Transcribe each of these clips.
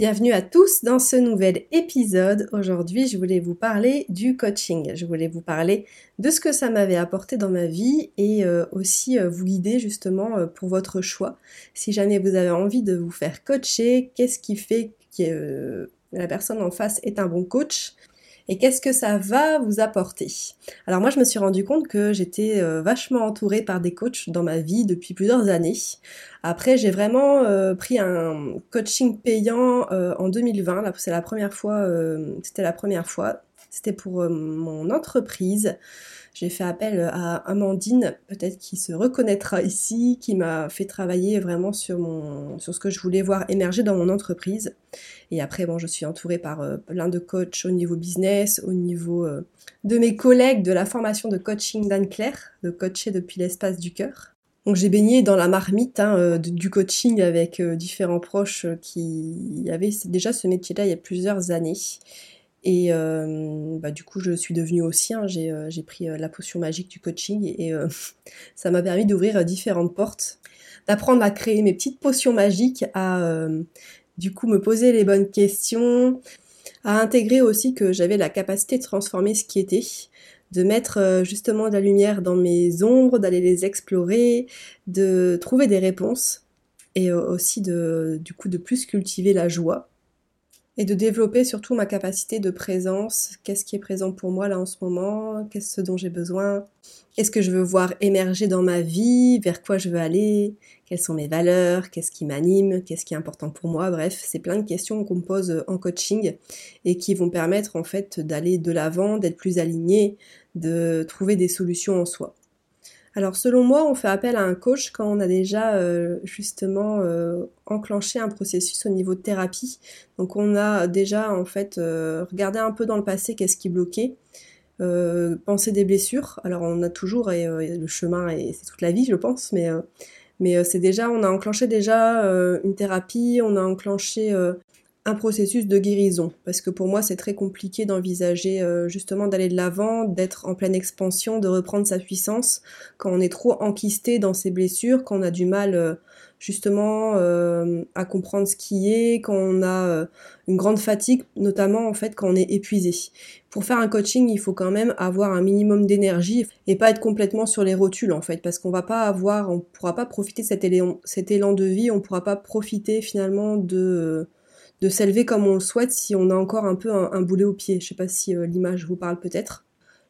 Bienvenue à tous dans ce nouvel épisode. Aujourd'hui, je voulais vous parler du coaching. Je voulais vous parler de ce que ça m'avait apporté dans ma vie et euh, aussi euh, vous guider justement euh, pour votre choix. Si jamais vous avez envie de vous faire coacher, qu'est-ce qui fait que la personne en face est un bon coach? Et qu'est-ce que ça va vous apporter? Alors moi je me suis rendu compte que j'étais euh, vachement entourée par des coachs dans ma vie depuis plusieurs années. Après j'ai vraiment euh, pris un coaching payant euh, en 2020, là c'est la première fois, c'était la première fois, c'était pour mon entreprise. J'ai fait appel à Amandine, peut-être qui se reconnaîtra ici, qui m'a fait travailler vraiment sur, mon, sur ce que je voulais voir émerger dans mon entreprise. Et après, bon, je suis entourée par euh, plein de coachs au niveau business, au niveau euh, de mes collègues de la formation de coaching d'Anne-Claire, de coacher depuis l'espace du cœur. Donc j'ai baigné dans la marmite hein, euh, du coaching avec différents proches qui avaient déjà ce métier-là il y a plusieurs années. Et euh, bah, du coup, je suis devenue aussi, hein, j'ai, euh, pris euh, la potion magique du coaching et, ça m'a permis d'ouvrir différentes portes, d'apprendre à créer mes petites potions magiques, à du coup me poser les bonnes questions, à intégrer aussi que j'avais la capacité de transformer ce qui était, de mettre justement de la lumière dans mes ombres, d'aller les explorer, de trouver des réponses et aussi de, du coup de plus cultiver la joie et de développer surtout ma capacité de présence. Qu'est-ce qui est présent pour moi là en ce moment? Qu'est-ce dont j'ai besoin? Qu'est-ce que je veux voir émerger dans ma vie? Vers quoi je veux aller? Quelles sont mes valeurs? Qu'est-ce qui m'anime? Qu'est-ce qui est important pour moi? Bref, c'est plein de questions qu'on me pose en coaching et qui vont permettre en fait d'aller de l'avant, d'être plus aligné, de trouver des solutions en soi. Alors selon moi, on fait appel à un coach quand on a déjà euh, justement euh, enclenché un processus au niveau de thérapie. Donc on a déjà en fait euh, regardé un peu dans le passé qu'est-ce qui bloquait, pensé des blessures. Alors on a toujours et, le chemin et c'est toute la vie je pense, mais mais c'est déjà on a enclenché déjà une thérapie, on a enclenché un processus de guérison. Parce que pour moi, c'est très compliqué d'envisager euh, justement d'aller de l'avant, d'être en pleine expansion, de reprendre sa puissance quand on est trop enquisté dans ses blessures, quand on a du mal euh, justement euh, à comprendre ce qui est, quand on a une grande fatigue, notamment en fait quand on est épuisé. Pour faire un coaching, il faut quand même avoir un minimum d'énergie et pas être complètement sur les rotules en fait, parce qu'on va pas avoir, on pourra pas profiter de cet élan, cet élan de vie, on pourra pas profiter finalement de de s'élever comme on le souhaite si on a encore un peu un, boulet au pied. Je sais pas si euh, l'image vous parle peut-être.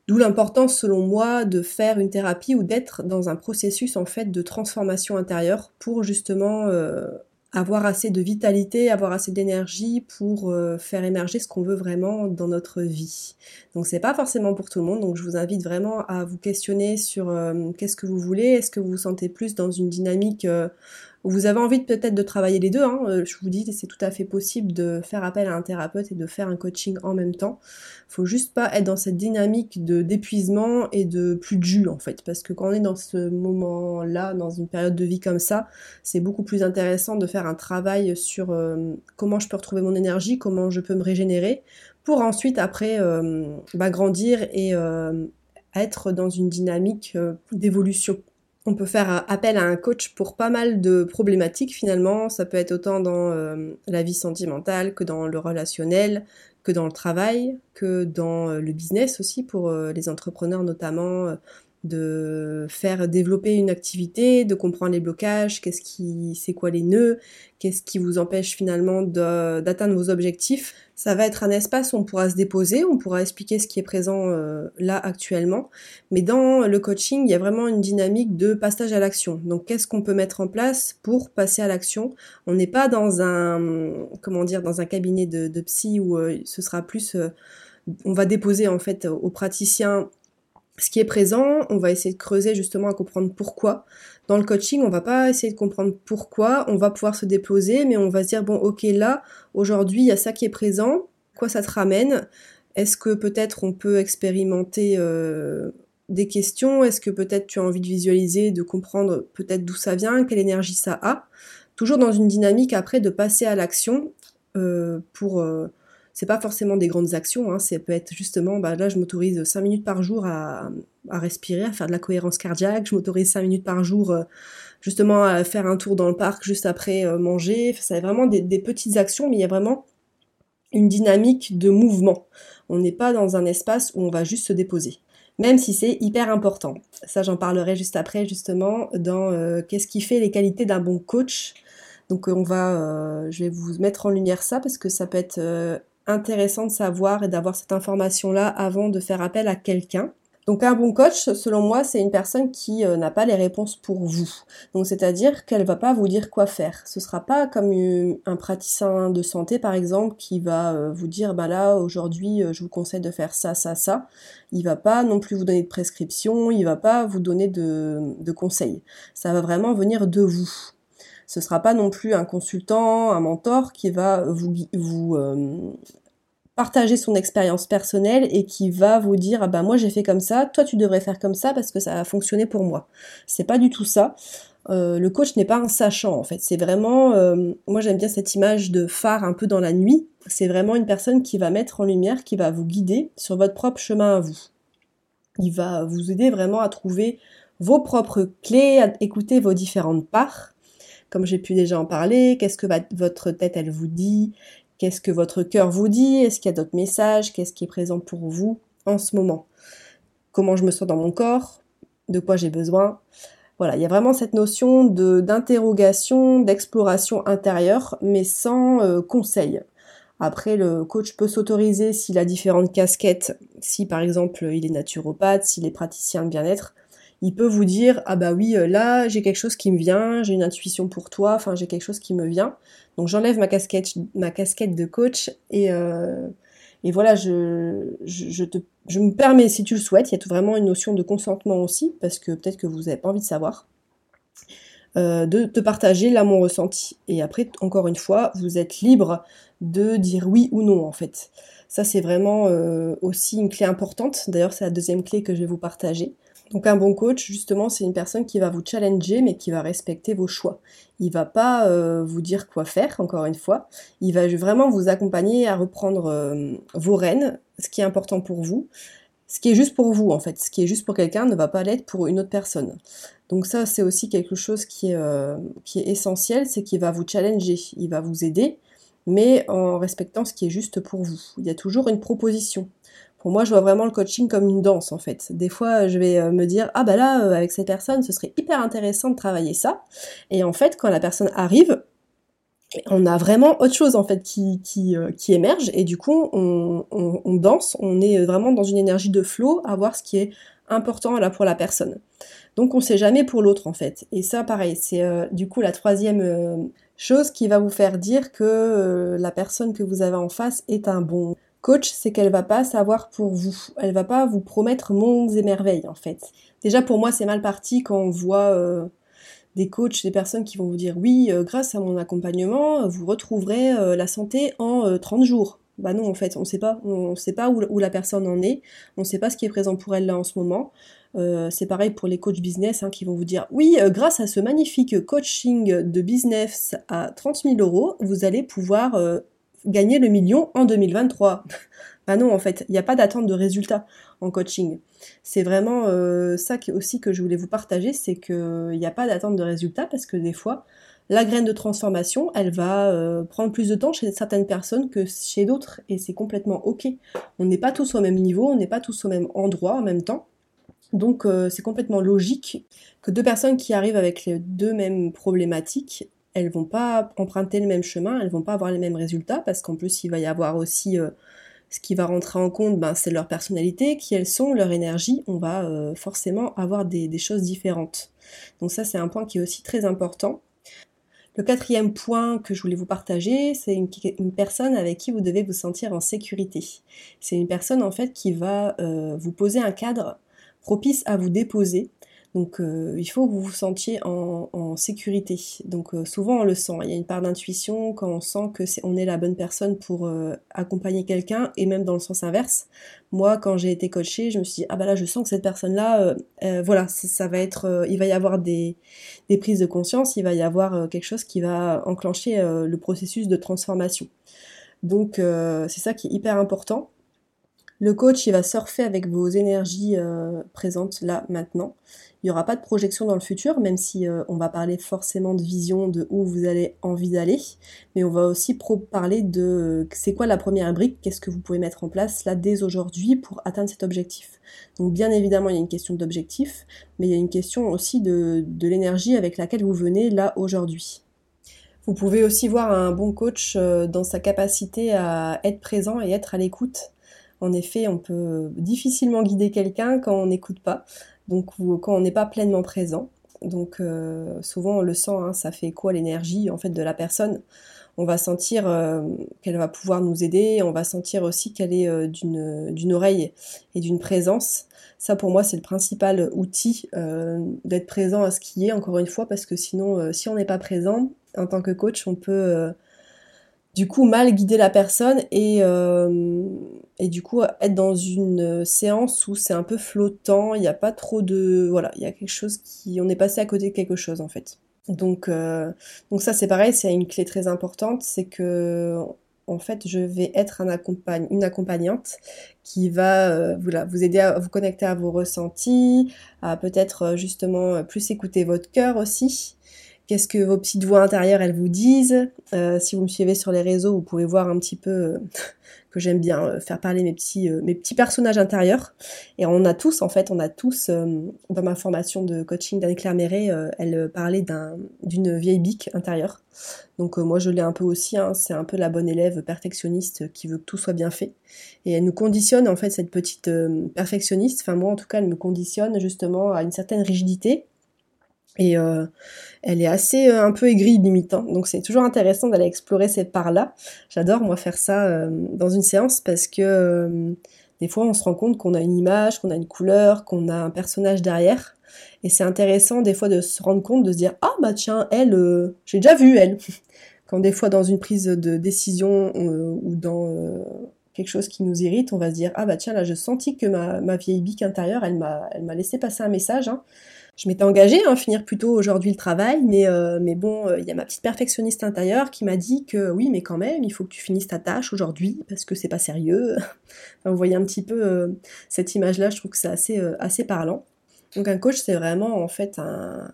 D'où l'importance, selon moi, de faire une thérapie ou d'être dans un processus en fait de transformation intérieure pour justement euh, avoir assez de vitalité, avoir assez d'énergie pour euh, faire émerger ce qu'on veut vraiment dans notre vie. Donc c'est pas forcément pour tout le monde, donc je vous invite vraiment à vous questionner sur qu'est-ce que vous voulez, est-ce que vous vous sentez plus dans une dynamique vous avez envie peut-être de travailler les deux, hein, euh, je vous dis, c'est tout à fait possible de faire appel à un thérapeute et de faire un coaching en même temps. Faut juste pas être dans cette dynamique de d'épuisement et de plus de jus en fait, parce que quand on est dans ce moment-là, dans une période de vie comme ça, c'est beaucoup plus intéressant de faire un travail sur euh, comment je peux retrouver mon énergie, comment je peux me régénérer, pour ensuite après euh, bah, grandir et être dans une dynamique d'évolution on peut faire appel à un coach pour pas mal de problématiques finalement. Ça peut être autant dans euh, la vie sentimentale que dans le relationnel, que dans le travail, que dans euh, le business aussi pour euh, les entrepreneurs notamment de faire développer une activité, de comprendre les blocages, qu'est-ce qui, c'est quoi les nœuds, qu'est-ce qui vous empêche finalement d'atteindre vos objectifs. Ça va être un espace où on pourra se déposer, on pourra expliquer ce qui est présent euh, là actuellement. Mais dans le coaching, il y a vraiment une dynamique de passage à l'action. Donc, qu'est-ce qu'on peut mettre en place pour passer à l'action? On n'est pas dans un, comment dire, dans un cabinet de, psy où euh, ce sera plus, euh, on va déposer en fait aux praticiens ce qui est présent, on va essayer de creuser justement à comprendre pourquoi. Dans le coaching, on va pas essayer de comprendre pourquoi, on va pouvoir se déposer, mais on va se dire bon, ok, là, aujourd'hui, il y a ça qui est présent, quoi ça te ramène? Est-ce que peut-être on peut expérimenter euh, des questions? Est-ce que peut-être tu as envie de visualiser, de comprendre peut-être d'où ça vient, quelle énergie ça a? Toujours dans une dynamique après de passer à l'action euh, pour euh, c'est pas forcément des grandes actions, hein, ça peut être justement, bah là je m'autorise 5 minutes par jour à, respirer, à faire de la cohérence cardiaque, je m'autorise 5 minutes par jour euh, justement à faire un tour dans le parc juste après euh, manger, ça c'est vraiment des, petites actions, mais il y a vraiment une dynamique de mouvement. On n'est pas dans un espace où on va juste se déposer même si c'est hyper important. Ça, j'en parlerai juste après, justement, dans euh, qu'est-ce qui fait les qualités d'un bon coach. Donc, on va, je vais vous mettre en lumière ça parce que ça peut être intéressant de savoir et d'avoir cette information-là avant de faire appel à quelqu'un. Donc un bon coach, selon moi, c'est une personne qui euh, n'a pas les réponses pour vous. Donc c'est-à-dire qu'elle va pas vous dire quoi faire. Ce sera pas comme un praticien de santé par exemple qui va euh, vous dire bah là aujourd'hui euh, je vous conseille de faire ça ça ça. Il va pas non plus vous donner de prescription, il va pas vous donner de, de conseils. Ça va vraiment venir de vous ce sera pas non plus un consultant, un mentor qui va vous, euh, partager son expérience personnelle et qui va vous dire ah bah moi j'ai fait comme ça, toi tu devrais faire comme ça parce que ça a fonctionné pour moi. C'est pas du tout ça. Euh, le coach n'est pas un sachant en fait. C'est vraiment, euh, moi j'aime bien cette image de phare un peu dans la nuit. C'est vraiment une personne qui va mettre en lumière, qui va vous guider sur votre propre chemin à vous. Il va vous aider vraiment à trouver vos propres clés, à écouter vos différentes parts comme j'ai pu déjà en parler, qu'est-ce que votre tête elle vous dit, qu'est-ce que votre cœur vous dit, est-ce qu'il y a d'autres messages, qu'est-ce qui est présent pour vous en ce moment, comment je me sens dans mon corps, de quoi j'ai besoin? Voilà, il y a vraiment cette notion d'interrogation, d'exploration intérieure, mais sans euh, conseil. Après, le coach peut s'autoriser s'il a différentes casquettes, si par exemple il est naturopathe, s'il est praticien de bien-être, il peut vous dire ah bah oui euh, là j'ai quelque chose qui me vient, j'ai une intuition pour toi, enfin j'ai quelque chose qui me vient. Donc j'enlève ma casquette ma casquette de coach et euh, voilà je, te je me permets si tu le souhaites, il y a vraiment une notion de consentement aussi parce que peut-être que vous n'avez pas envie de savoir. Euh, de te partager là mon ressenti. Et après, encore une fois, vous êtes libre de dire oui ou non en fait. Ça c'est vraiment aussi une clé importante. D'ailleurs, c'est la deuxième clé que je vais vous partager. Donc un bon coach, justement, c'est une personne qui va vous challenger, mais qui va respecter vos choix. Il va pas euh, vous dire quoi faire, encore une fois. Il va vraiment vous accompagner à reprendre euh, vos rênes, ce qui est important pour vous. Ce qui est juste pour vous, en fait. Ce qui est juste pour quelqu'un ne va pas l'être pour une autre personne. Donc ça, c'est aussi quelque chose qui est, euh, qui est essentiel, c'est qu'il va vous challenger, il va vous aider, mais en respectant ce qui est juste pour vous. Il y a toujours une proposition. Pour moi, je vois vraiment le coaching comme une danse en fait. Des fois, je vais euh, me dire ah bah là euh, avec cette personne, ce serait hyper intéressant de travailler ça. Et en fait, quand la personne arrive, on a vraiment autre chose en fait qui, qui, euh, qui émerge et du coup on, on, danse, on est vraiment dans une énergie de flow à voir ce qui est important là pour la personne. Donc on sait jamais pour l'autre en fait. Et ça pareil, c'est du coup la troisième chose qui va vous faire dire que la personne que vous avez en face est un bon Coach, c'est qu'elle va pas savoir pour vous. Elle va pas vous promettre mondes et merveilles, en fait. Déjà, pour moi, c'est mal parti quand on voit euh, des coachs, des personnes qui vont vous dire oui, euh, grâce à mon accompagnement, vous retrouverez euh, la santé en 30 jours. Bah non, en fait, on sait pas. On sait pas où, la personne en est. On sait pas ce qui est présent pour elle là en ce moment. c'est pareil pour les coachs business hein, qui vont vous dire oui, grâce à ce magnifique coaching de business à 30 000 euros, vous allez pouvoir gagner le million en 2023. bah non, en fait, il n'y a pas d'attente de résultat en coaching. C'est vraiment euh, ça aussi que je voulais vous partager, c'est qu'il n'y a pas d'attente de résultat parce que des fois, la graine de transformation, elle va euh, prendre plus de temps chez certaines personnes que chez d'autres et c'est complètement ok. On n'est pas tous au même niveau, on n'est pas tous au même endroit en même temps. Donc euh, c'est complètement logique que deux personnes qui arrivent avec les deux mêmes problématiques elles vont pas emprunter le même chemin, elles vont pas avoir les mêmes résultats parce qu'en plus il va y avoir aussi euh, ce qui va rentrer en compte, ben, c'est leur personnalité, qui elles sont, leur énergie, on va euh, forcément avoir des, choses différentes. Donc ça c'est un point qui est aussi très important. Le quatrième point que je voulais vous partager, c'est une, personne avec qui vous devez vous sentir en sécurité. C'est une personne en fait qui va euh, vous poser un cadre propice à vous déposer. Donc euh, il faut que vous vous sentiez en, sécurité. Donc euh, souvent on le sent, il y a une part d'intuition quand on sent que est, on est la bonne personne pour euh, accompagner quelqu'un et même dans le sens inverse. Moi quand j'ai été coachée, je me suis dit ah bah là je sens que cette personne là, voilà ça, va être, il va y avoir des, des, prises de conscience, il va y avoir quelque chose qui va enclencher le processus de transformation. Donc c'est ça qui est hyper important. Le coach, il va surfer avec vos énergies présentes là, maintenant. Il n'y aura pas de projection dans le futur, même si euh, on va parler forcément de vision, de où vous allez envie d'aller, mais on va aussi parler de euh, c'est quoi la première brique, qu'est-ce que vous pouvez mettre en place là dès aujourd'hui pour atteindre cet objectif. Donc bien évidemment, il y a une question d'objectif, mais il y a une question aussi de, de l'énergie avec laquelle vous venez là aujourd'hui. Vous pouvez aussi voir un bon coach euh, dans sa capacité à être présent et être à l'écoute. En effet, on peut difficilement guider quelqu'un quand on n'écoute pas donc quand on n'est pas pleinement présent. Donc euh, souvent on le sent, hein, ça fait quoi l'énergie en fait de la personne. On va sentir euh, qu'elle va pouvoir nous aider, on va sentir aussi qu'elle est euh, d'une oreille et d'une présence. Ça pour moi c'est le principal outil d'être présent à ce qui est encore une fois parce que sinon si on n'est pas présent en tant que coach on peut du coup mal guider la personne et, euh, et du coup être dans une séance où c'est un peu flottant, il n'y a pas trop de... Voilà, il y a quelque chose qui... On est passé à côté de quelque chose en fait. Donc, euh, donc ça c'est pareil, c'est une clé très importante, c'est que en fait je vais être une accompagnante qui va euh, vous aider à vous connecter à vos ressentis, à peut-être justement plus écouter votre cœur aussi qu'est-ce que vos petites voix intérieures elles vous disent? Euh, si vous me suivez sur les réseaux, vous pouvez voir un petit peu euh, que j'aime bien euh, faire parler mes petits, mes petits personnages intérieurs. Et on a tous, en fait, on a tous, dans ma formation de coaching d'Anne-Claire Méret, elle parlait d'une vieille bique intérieure. Donc moi je l'ai un peu aussi, hein. c'est un peu la bonne élève perfectionniste qui veut que tout soit bien fait. Et elle nous conditionne en fait cette petite perfectionniste, enfin moi en tout cas elle me conditionne justement à une certaine rigidité et euh, elle est assez euh, un peu aigrie limite. Hein. Donc c'est toujours intéressant d'aller explorer cette part-là. J'adore moi faire ça euh, dans une séance parce que des fois on se rend compte qu'on a une image, qu'on a une couleur, qu'on a un personnage derrière. Et c'est intéressant des fois de se rendre compte, de se dire ah bah tiens elle, j'ai déjà vu elle. Quand des fois dans une prise de décision ou dans quelque chose qui nous irrite, on va se dire ah bah tiens là je sentis que ma, ma vieille bique intérieure elle m'a elle m'a laissé passer un message. Hein je m'étais engagée à finir plutôt aujourd'hui le travail, mais, euh, mais bon, euh, il y a ma petite perfectionniste intérieure qui m'a dit que oui, mais quand même, il faut que tu finisses ta tâche aujourd'hui parce que c'est pas sérieux. vous voyez un petit peu euh, cette image-là, je trouve que c'est assez, assez parlant. Donc un coach, c'est vraiment en fait un,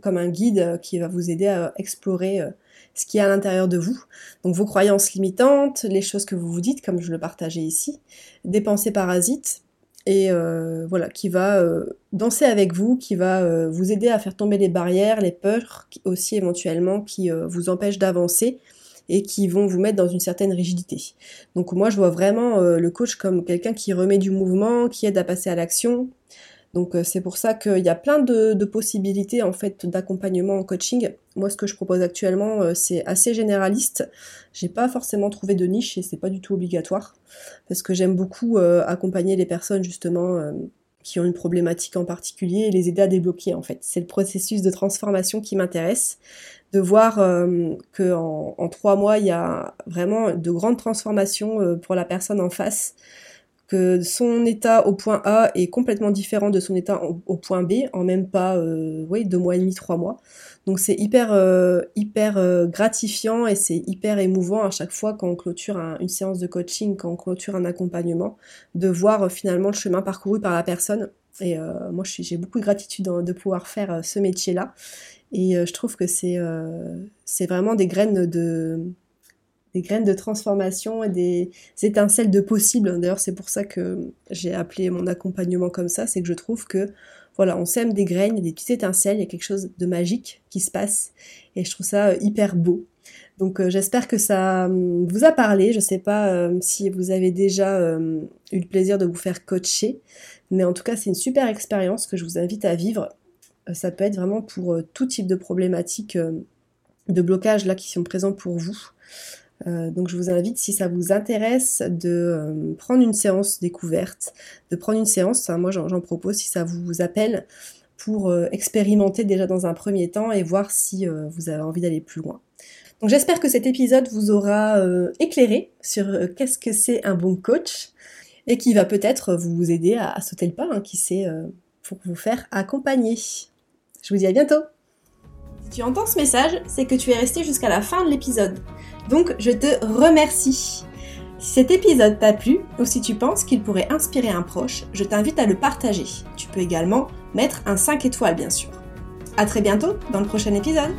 comme un guide qui va vous aider à explorer ce qui est à l'intérieur de vous. Donc vos croyances limitantes, les choses que vous vous dites, comme je le partageais ici, des pensées parasites, et euh, voilà, qui va euh, danser avec vous, qui va euh, vous aider à faire tomber les barrières, les peurs aussi éventuellement qui vous empêchent d'avancer et qui vont vous mettre dans une certaine rigidité. Donc moi je vois vraiment le coach comme quelqu'un qui remet du mouvement, qui aide à passer à l'action, donc euh, c'est pour ça qu'il y a plein de, possibilités en fait d'accompagnement en coaching. Moi ce que je propose actuellement euh, c'est assez généraliste. J'ai pas forcément trouvé de niche et c'est pas du tout obligatoire parce que j'aime beaucoup euh, accompagner les personnes justement qui ont une problématique en particulier et les aider à débloquer en fait. C'est le processus de transformation qui m'intéresse, de voir qu'en en, trois mois il y a vraiment de grandes transformations pour la personne en face son état au point A est complètement différent de son état au, point B en même pas euh, deux mois et demi, trois mois. Donc c'est hyper euh, hyper euh, gratifiant et c'est hyper émouvant à chaque fois quand on clôture une séance de coaching, quand on clôture un accompagnement, de voir finalement le chemin parcouru par la personne. Et moi j'ai beaucoup de gratitude de pouvoir faire ce métier-là. Et je trouve que c'est vraiment des graines de des graines de transformation et des étincelles de possible. D'ailleurs, c'est pour ça que j'ai appelé mon accompagnement comme ça, c'est que je trouve que voilà, on sème des graines, des petites étincelles, il y a quelque chose de magique qui se passe et je trouve ça euh, hyper beau. Donc euh, j'espère que ça hum, vous a parlé. Je sais pas euh, si vous avez déjà eu le plaisir de vous faire coacher, mais en tout cas c'est une super expérience que je vous invite à vivre. ça peut être vraiment pour tout type de problématiques de blocage là qui sont présents pour vous. Donc je vous invite, si ça vous intéresse, de prendre une séance découverte, de prendre une séance, moi j'en propose si ça vous appelle, pour expérimenter déjà dans un premier temps et voir si vous avez envie d'aller plus loin. Donc j'espère que cet épisode vous aura éclairé sur qu'est-ce que c'est un bon coach et qui va peut-être vous aider à, sauter le pas, hein, qui sait, pour vous faire accompagner. Je vous dis à bientôt tu entends ce message, c'est que tu es resté jusqu'à la fin de l'épisode. Donc je te remercie. Si cet épisode t'a plu ou si tu penses qu'il pourrait inspirer un proche, je t'invite à le partager. Tu peux également mettre un 5 étoiles bien sûr. A très bientôt dans le prochain épisode